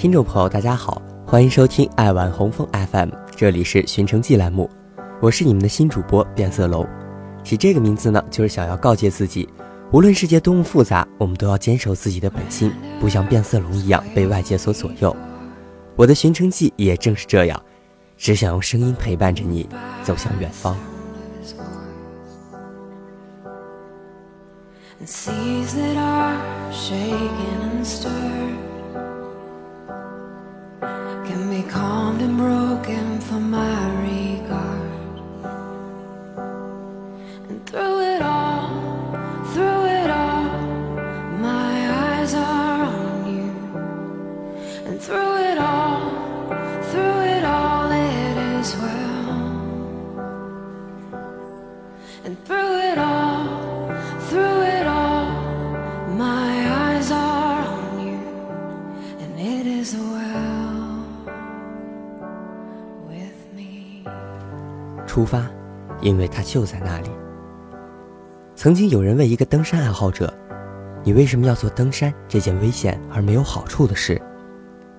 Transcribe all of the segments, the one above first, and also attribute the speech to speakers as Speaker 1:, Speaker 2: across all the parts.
Speaker 1: 听众朋友，大家好，欢迎收听爱玩红枫 FM，这里是寻城记栏目，我是你们的新主播变色龙。起这个名字呢，就是想要告诫自己，无论世界多么复杂，我们都要坚守自己的本心，不像变色龙一样被外界所左右。我的寻城记也正是这样，只想用声音陪伴着你走向远方。for my 出发，因为它就在那里。曾经有人问一个登山爱好者：“你为什么要做登山这件危险而没有好处的事？”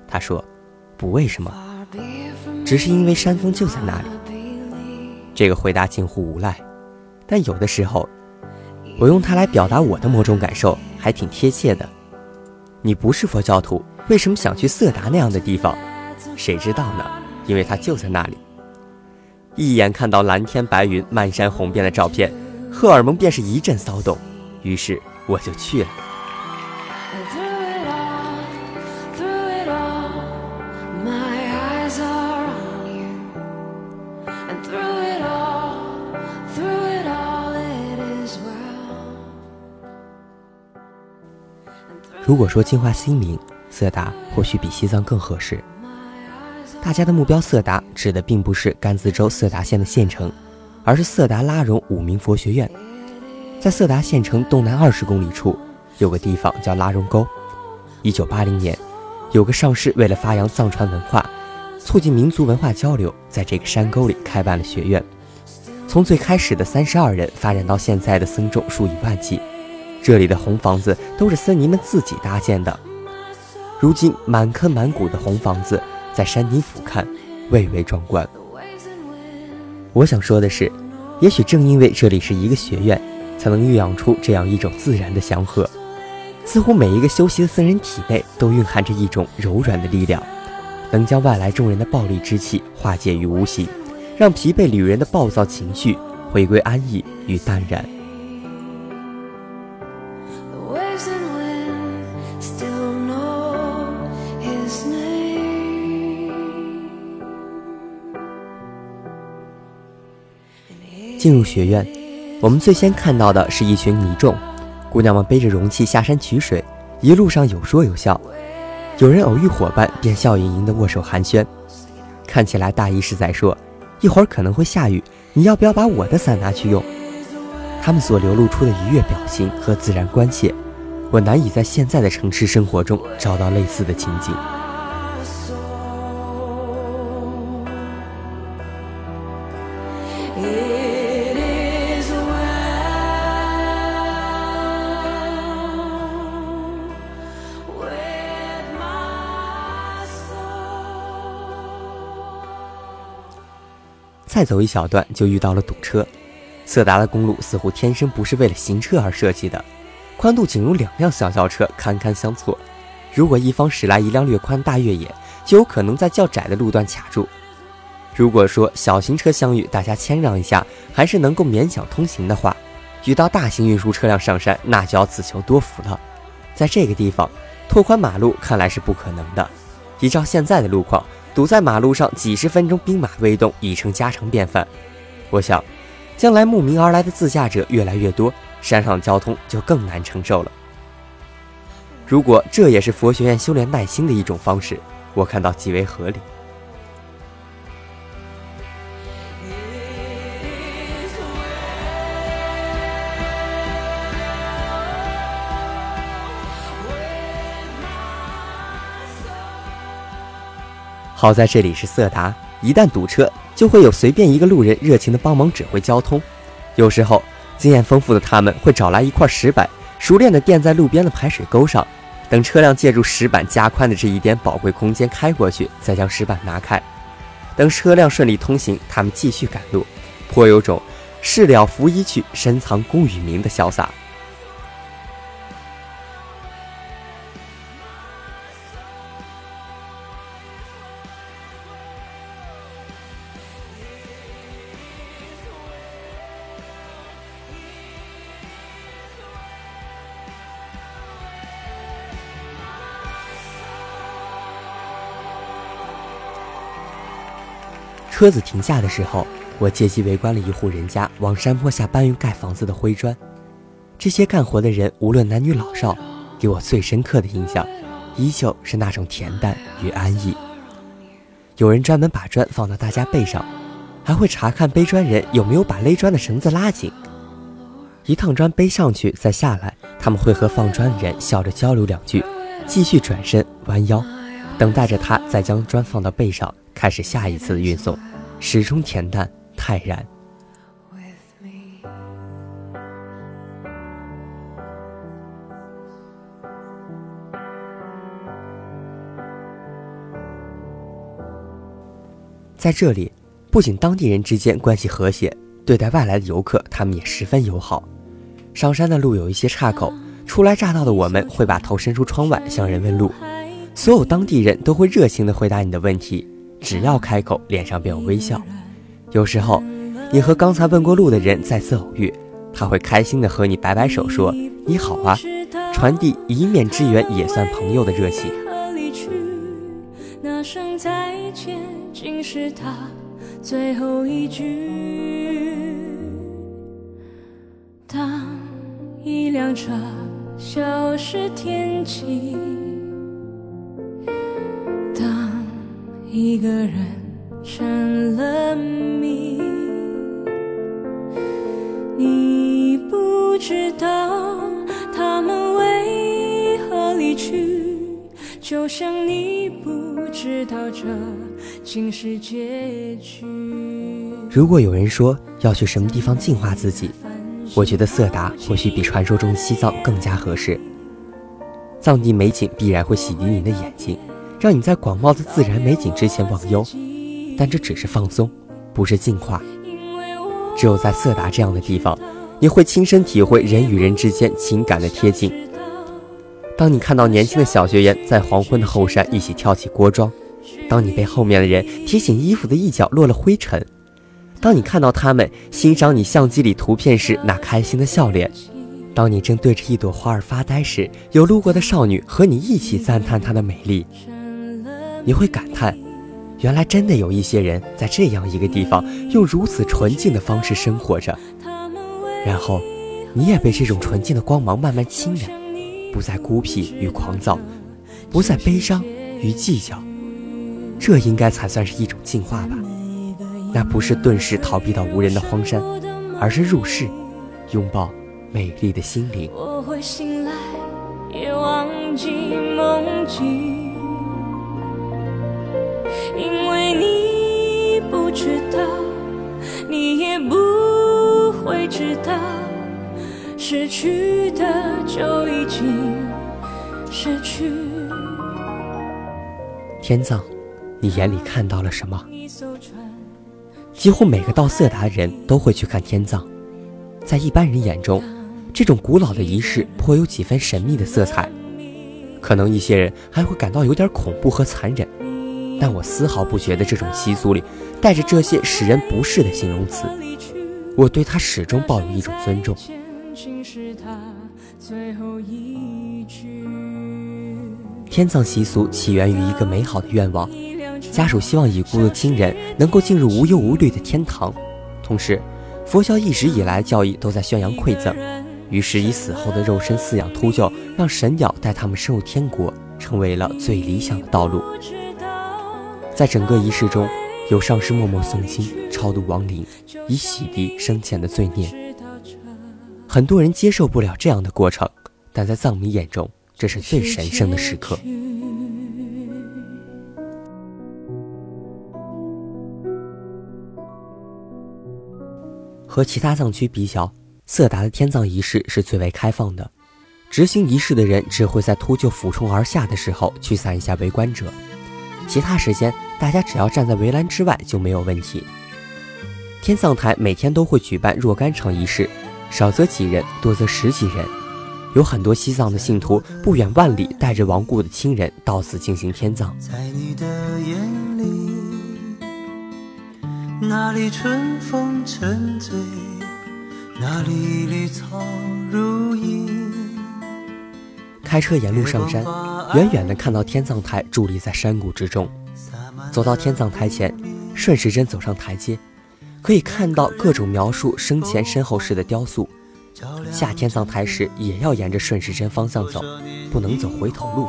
Speaker 1: 他说：“不为什么，只是因为山峰就在那里。”这个回答近乎无赖，但有的时候，我用它来表达我的某种感受，还挺贴切的。你不是佛教徒，为什么想去色达那样的地方？谁知道呢？因为它就在那里。一眼看到蓝天白云、漫山红遍的照片，荷尔蒙便是一阵骚动，于是我就去了。如果说净化心灵，色达或许比西藏更合适。大家的目标色达指的并不是甘孜州色达县的县城，而是色达拉荣五明佛学院。在色达县城东南二十公里处，有个地方叫拉荣沟。一九八零年，有个上师为了发扬藏传文化，促进民族文化交流，在这个山沟里开办了学院。从最开始的三十二人，发展到现在的僧众数以万计。这里的红房子都是僧尼们自己搭建的。如今满坑满谷的红房子。在山顶俯瞰，蔚为壮观。我想说的是，也许正因为这里是一个学院，才能育养出这样一种自然的祥和。似乎每一个修习的僧人体内都蕴含着一种柔软的力量，能将外来众人的暴戾之气化解于无形，让疲惫旅人的暴躁情绪回归安逸与淡然。进入学院，我们最先看到的是一群尼众，姑娘们背着容器下山取水，一路上有说有笑，有人偶遇伙伴便笑盈盈的握手寒暄，看起来大意是在说，一会儿可能会下雨，你要不要把我的伞拿去用？他们所流露出的愉悦表情和自然关切，我难以在现在的城市生活中找到类似的情景。再走一小段，就遇到了堵车。色达的公路似乎天生不是为了行车而设计的，宽度仅如两辆小轿车堪堪相错。如果一方驶来一辆略宽大越野，就有可能在较窄的路段卡住。如果说小型车相遇，大家谦让一下，还是能够勉强通行的话，遇到大型运输车辆上山，那就要自求多福了。在这个地方，拓宽马路看来是不可能的。依照现在的路况。堵在马路上几十分钟，兵马未动已成家常便饭。我想，将来慕名而来的自驾者越来越多，山上交通就更难承受了。如果这也是佛学院修炼耐心的一种方式，我看到极为合理。好在这里是色达，一旦堵车，就会有随便一个路人热情的帮忙指挥交通。有时候，经验丰富的他们会找来一块石板，熟练的垫在路边的排水沟上，等车辆借助石板加宽的这一点宝贵空间开过去，再将石板拿开。等车辆顺利通行，他们继续赶路，颇有种事了拂衣去，深藏功与名的潇洒。车子停下的时候，我借机围观了一户人家往山坡下搬运盖房子的灰砖。这些干活的人无论男女老少，给我最深刻的印象，依旧是那种恬淡与安逸。有人专门把砖放到大家背上，还会查看背砖人有没有把勒砖的绳子拉紧。一趟砖背上去再下来，他们会和放砖的人笑着交流两句，继续转身弯腰，等待着他再将砖放到背上，开始下一次的运送。始终恬淡泰然。在这里，不仅当地人之间关系和谐，对待外来的游客，他们也十分友好。上山的路有一些岔口，初来乍到的我们会把头伸出窗外向人问路，所有当地人都会热情地回答你的问题。只要开口，脸上便有微笑。有时候，你和刚才问过路的人再次偶遇，他会开心的和你摆摆手，说“你好啊”，传递一面之缘也算朋友的热情。那声再见，竟是他最后一句。当一辆车消失天际。一个人成了谜，你不知道他们为何离去，就像你不知道这竟是结局。如果有人说要去什么地方净化自己，我觉得色达或许比传说中的西藏更加合适。藏地美景必然会洗涤你的眼睛。让你在广袤的自然美景之前忘忧，但这只是放松，不是净化。只有在色达这样的地方，你会亲身体会人与人之间情感的贴近。当你看到年轻的小学员在黄昏的后山一起跳起锅庄，当你被后面的人提醒衣服的一角落了灰尘，当你看到他们欣赏你相机里图片时那开心的笑脸。当你正对着一朵花儿发呆时，有路过的少女和你一起赞叹她的美丽。你会感叹，原来真的有一些人在这样一个地方，用如此纯净的方式生活着。然后，你也被这种纯净的光芒慢慢侵染，不再孤僻与狂躁，不再悲伤与计较。这应该才算是一种进化吧？那不是顿时逃避到无人的荒山，而是入世，拥抱美丽的心灵。我会醒来，也忘记梦境。知道，你也不会知道，失去的就已经失去。天葬，你眼里看到了什么？几乎每个到色达人都会去看天葬，在一般人眼中，这种古老的仪式颇有几分神秘的色彩，可能一些人还会感到有点恐怖和残忍。但我丝毫不觉得这种习俗里带着这些使人不适的形容词，我对他始终抱有一种尊重。天葬习俗起源于一个美好的愿望，家属希望已故的亲人能够进入无忧无虑的天堂。同时，佛教一直以来教义都在宣扬馈赠，于是以死后的肉身饲养秃鹫，让神鸟带他们升入天国，成为了最理想的道路。在整个仪式中，有上师默默诵经、超度亡灵，以洗涤生前的罪孽。很多人接受不了这样的过程，但在藏民眼中，这是最神圣的时刻。和其他藏区比较，色达的天葬仪式是最为开放的，执行仪式的人只会在秃鹫俯冲而下的时候驱散一下围观者，其他时间大家只要站在围栏之外就没有问题。天葬台每天都会举办若干场仪式，少则几人，多则十几人。有很多西藏的信徒不远万里带着亡故的亲人到此进行天葬。
Speaker 2: 在你的眼里，哪里春风沉醉，哪里绿草如茵。
Speaker 1: 开车沿路上山，远远的看到天葬台伫立在山谷之中。走到天葬台前，顺时针走上台阶，可以看到各种描述生前身后事的雕塑。下天葬台时也要沿着顺时针方向走，不能走回头路。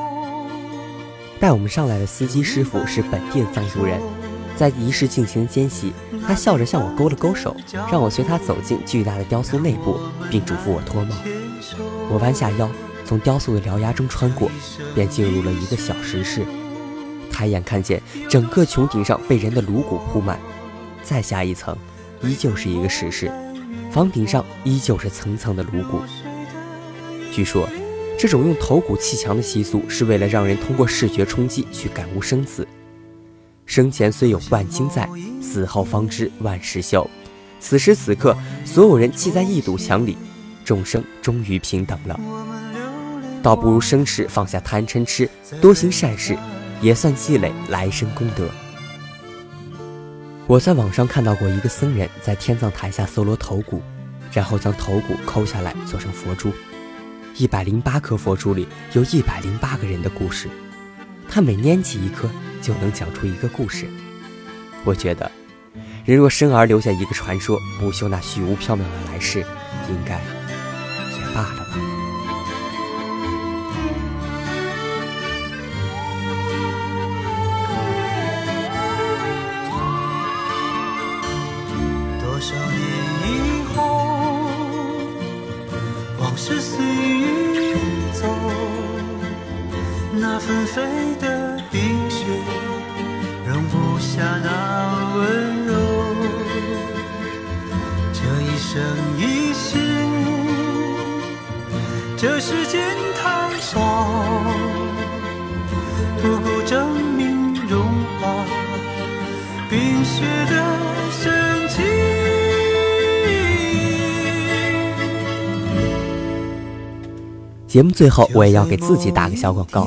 Speaker 1: 带我们上来的司机师傅是本地的藏族人，在仪式进行间隙，他笑着向我勾了勾手，让我随他走进巨大的雕塑内部，并嘱咐我脱帽。我弯下腰，从雕塑的獠牙中穿过，便进入了一个小石室。抬眼看见整个穹顶上被人的颅骨铺满，再下一层，依旧是一个石室。房顶上依旧是层层的颅骨。据说，这种用头骨砌墙的习俗是为了让人通过视觉冲击去感悟生死。生前虽有万金在，死后方知万事休。此时此刻，所有人砌在一堵墙里，众生终于平等了。倒不如生时放下贪嗔痴，多行善事，也算积累来生功德。我在网上看到过一个僧人在天葬台下搜罗头骨，然后将头骨抠下来做成佛珠。一百零八颗佛珠里有一百零八个人的故事，他每拈起一颗就能讲出一个故事。我觉得，人若生而留下一个传说，不修那虚无缥缈的来世，应该也罢了吧。
Speaker 2: 生一世，这世间太少，不够证明融化冰雪的深情。
Speaker 1: 节目最后，我也要给自己打个小广告。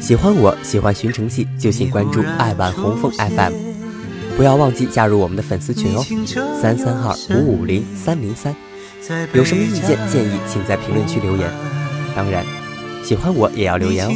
Speaker 1: 喜欢我喜欢寻城记，就请关注爱晚红枫 FM，不要忘记加入我们的粉丝群哦，三三二五五零三零三。有什么意见建议，请在评论区留言。当然，喜欢我也要留言
Speaker 2: 哦。